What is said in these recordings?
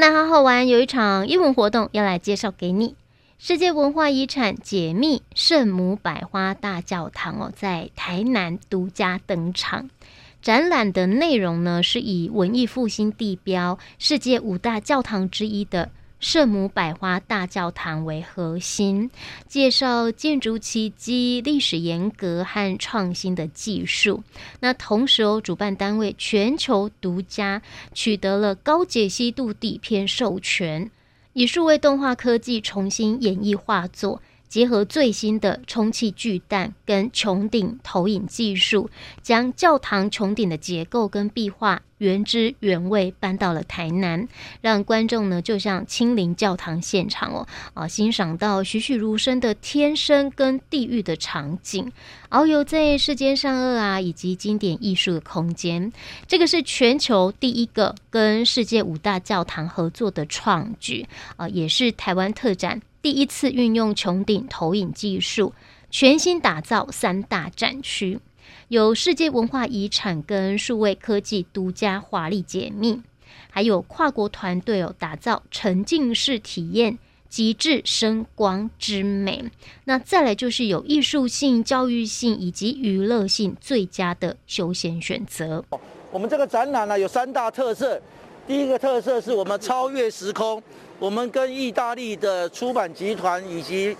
那好好玩，有一场英文活动要来介绍给你。世界文化遗产解密圣母百花大教堂哦，在台南独家登场。展览的内容呢，是以文艺复兴地标、世界五大教堂之一的。圣母百花大教堂为核心，介绍建筑奇迹、历史严格和创新的技术。那同时哦，主办单位全球独家取得了高解析度底片授权，以数位动画科技重新演绎画作。结合最新的充气巨蛋跟穹顶投影技术，将教堂穹顶的结构跟壁画原汁原味搬到了台南，让观众呢就像亲临教堂现场哦，啊，欣赏到栩栩如生的天生跟地狱的场景，遨游在世间善恶啊以及经典艺术的空间。这个是全球第一个跟世界五大教堂合作的创举啊，也是台湾特展。第一次运用穹顶投影技术，全新打造三大展区，有世界文化遗产跟数位科技独家华丽解密，还有跨国团队哦打造沉浸式体验，极致声光之美。那再来就是有艺术性、教育性以及娱乐性最佳的休闲选择。我们这个展览呢有三大特色，第一个特色是我们超越时空。我们跟意大利的出版集团以及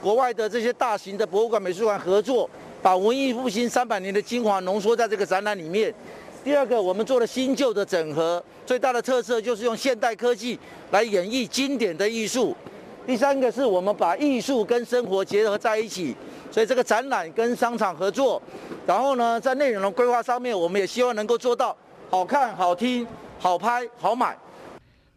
国外的这些大型的博物馆、美术馆合作，把文艺复兴三百年的精华浓缩在这个展览里面。第二个，我们做了新旧的整合，最大的特色就是用现代科技来演绎经典的艺术。第三个是我们把艺术跟生活结合在一起，所以这个展览跟商场合作。然后呢，在内容的规划上面，我们也希望能够做到好看、好听、好拍、好买。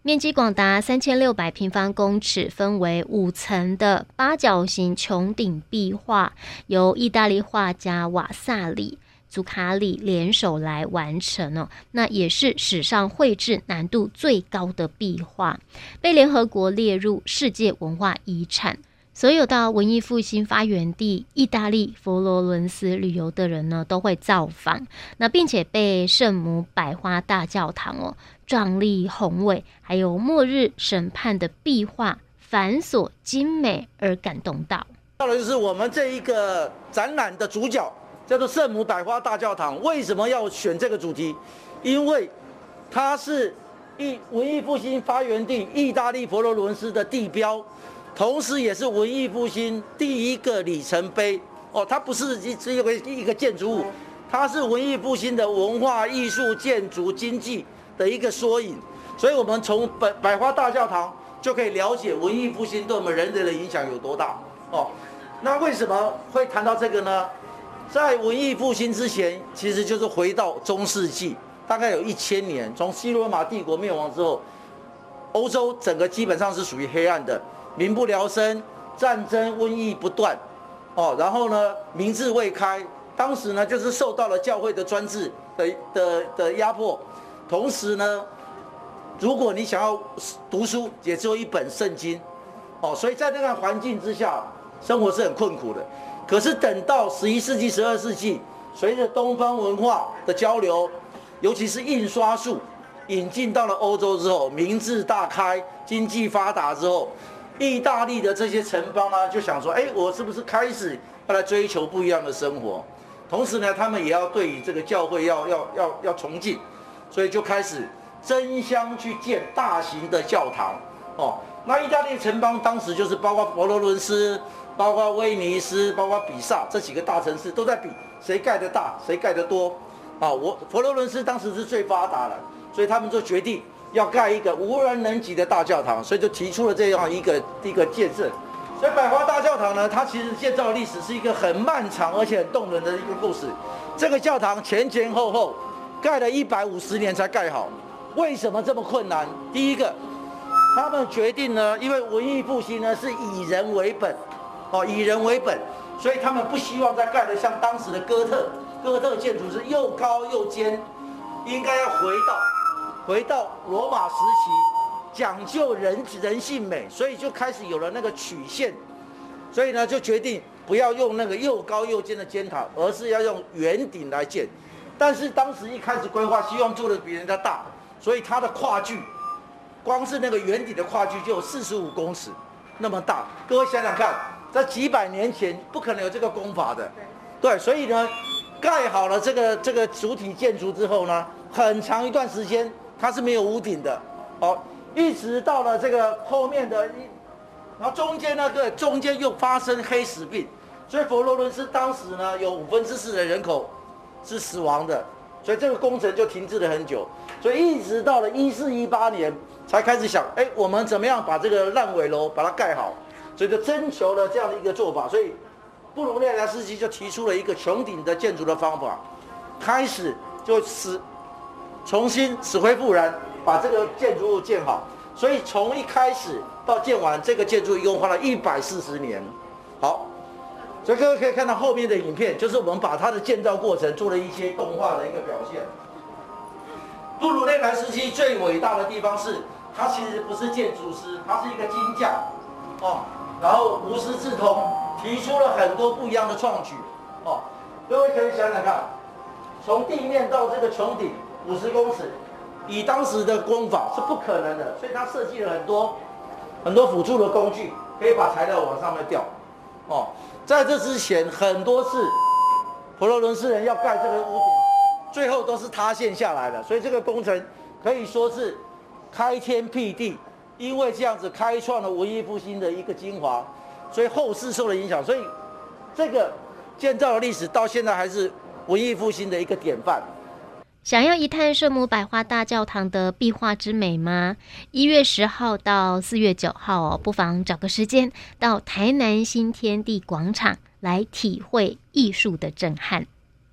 面积广达三千六百平方公尺，分为五层的八角形穹顶壁画，由意大利画家瓦萨里、祖卡里联手来完成哦。那也是史上绘制难度最高的壁画，被联合国列入世界文化遗产。所有到文艺复兴发源地意大利佛罗伦斯旅游的人呢，都会造访。那并且被圣母百花大教堂哦。壮丽宏伟，还有末日审判的壁画繁琐精美而感动到。到了就是我们这一个展览的主角，叫做圣母百花大教堂。为什么要选这个主题？因为它是意文艺复兴发源地意大利佛罗伦斯的地标，同时也是文艺复兴第一个里程碑。哦，它不是一只一个一个建筑物，它是文艺复兴的文化艺术建筑经济的一个缩影，所以我们从百百花大教堂就可以了解文艺复兴对我们人类的影响有多大哦。那为什么会谈到这个呢？在文艺复兴之前，其实就是回到中世纪，大概有一千年，从西罗马帝国灭亡之后，欧洲整个基本上是属于黑暗的，民不聊生，战争瘟疫不断哦。然后呢，民智未开，当时呢就是受到了教会的专制的的的压迫。同时呢，如果你想要读书，也只有一本圣经，哦，所以在那个环境之下，生活是很困苦的。可是等到十一世纪、十二世纪，随着东方文化的交流，尤其是印刷术引进到了欧洲之后，民智大开，经济发达之后，意大利的这些城邦呢，就想说，哎，我是不是开始要来追求不一样的生活？同时呢，他们也要对于这个教会要要要要崇敬。所以就开始争相去建大型的教堂，哦，那意大利城邦当时就是包括佛罗伦斯、包括威尼斯、包括比萨这几个大城市都在比谁盖得大，谁盖得多，啊，我佛罗伦斯当时是最发达的，所以他们就决定要盖一个无人能及的大教堂，所以就提出了这样一个一个见证。所以百花大教堂呢，它其实建造历史是一个很漫长而且很动人的一个故事。这个教堂前前后后。盖了一百五十年才盖好，为什么这么困难？第一个，他们决定呢，因为文艺复兴呢是以人为本，哦，以人为本，所以他们不希望再盖的像当时的哥特，哥特建筑是又高又尖，应该要回到回到罗马时期，讲究人人性美，所以就开始有了那个曲线，所以呢就决定不要用那个又高又尖的尖塔，而是要用圆顶来建。但是当时一开始规划，希望做的比人家大，所以它的跨距光是那个圆顶的跨距就有四十五公尺那么大。各位想想看，在几百年前不可能有这个工法的，对，所以呢，盖好了这个这个主体建筑之后呢，很长一段时间它是没有屋顶的，好，一直到了这个后面的一，然后中间那个中间又发生黑死病，所以佛罗伦斯当时呢有五分之四的人口是死亡的，所以这个工程就停滞了很久，所以一直到了一四一八年才开始想，哎，我们怎么样把这个烂尾楼把它盖好，所以就征求了这样的一个做法，所以。布鲁内莱斯基就提出了一个穹顶的建筑的方法，开始就使重新死灰复燃，把这个建筑物建好。所以从一开始到建完这个建筑，一共花了一百四十年。好，所以各位可以看到后面的影片，就是我们把它的建造过程做了一些动画的一个表现。布鲁内莱斯基最伟大的地方是，他其实不是建筑师，他是一个金匠，哦，然后无师自通。提出了很多不一样的创举，哦，各位可以想想看，从地面到这个穹顶五十公尺，以当时的工法是不可能的，所以他设计了很多很多辅助的工具，可以把材料往上面吊，哦，在这之前很多次佛罗伦斯人要盖这个屋顶，最后都是塌陷下来的，所以这个工程可以说是开天辟地，因为这样子开创了文艺复兴的一个精华。所以后世受了影响，所以这个建造的历史到现在还是文艺复兴的一个典范。想要一探圣母百花大教堂的壁画之美吗？一月十号到四月九号哦，不妨找个时间到台南新天地广场来体会艺术的震撼。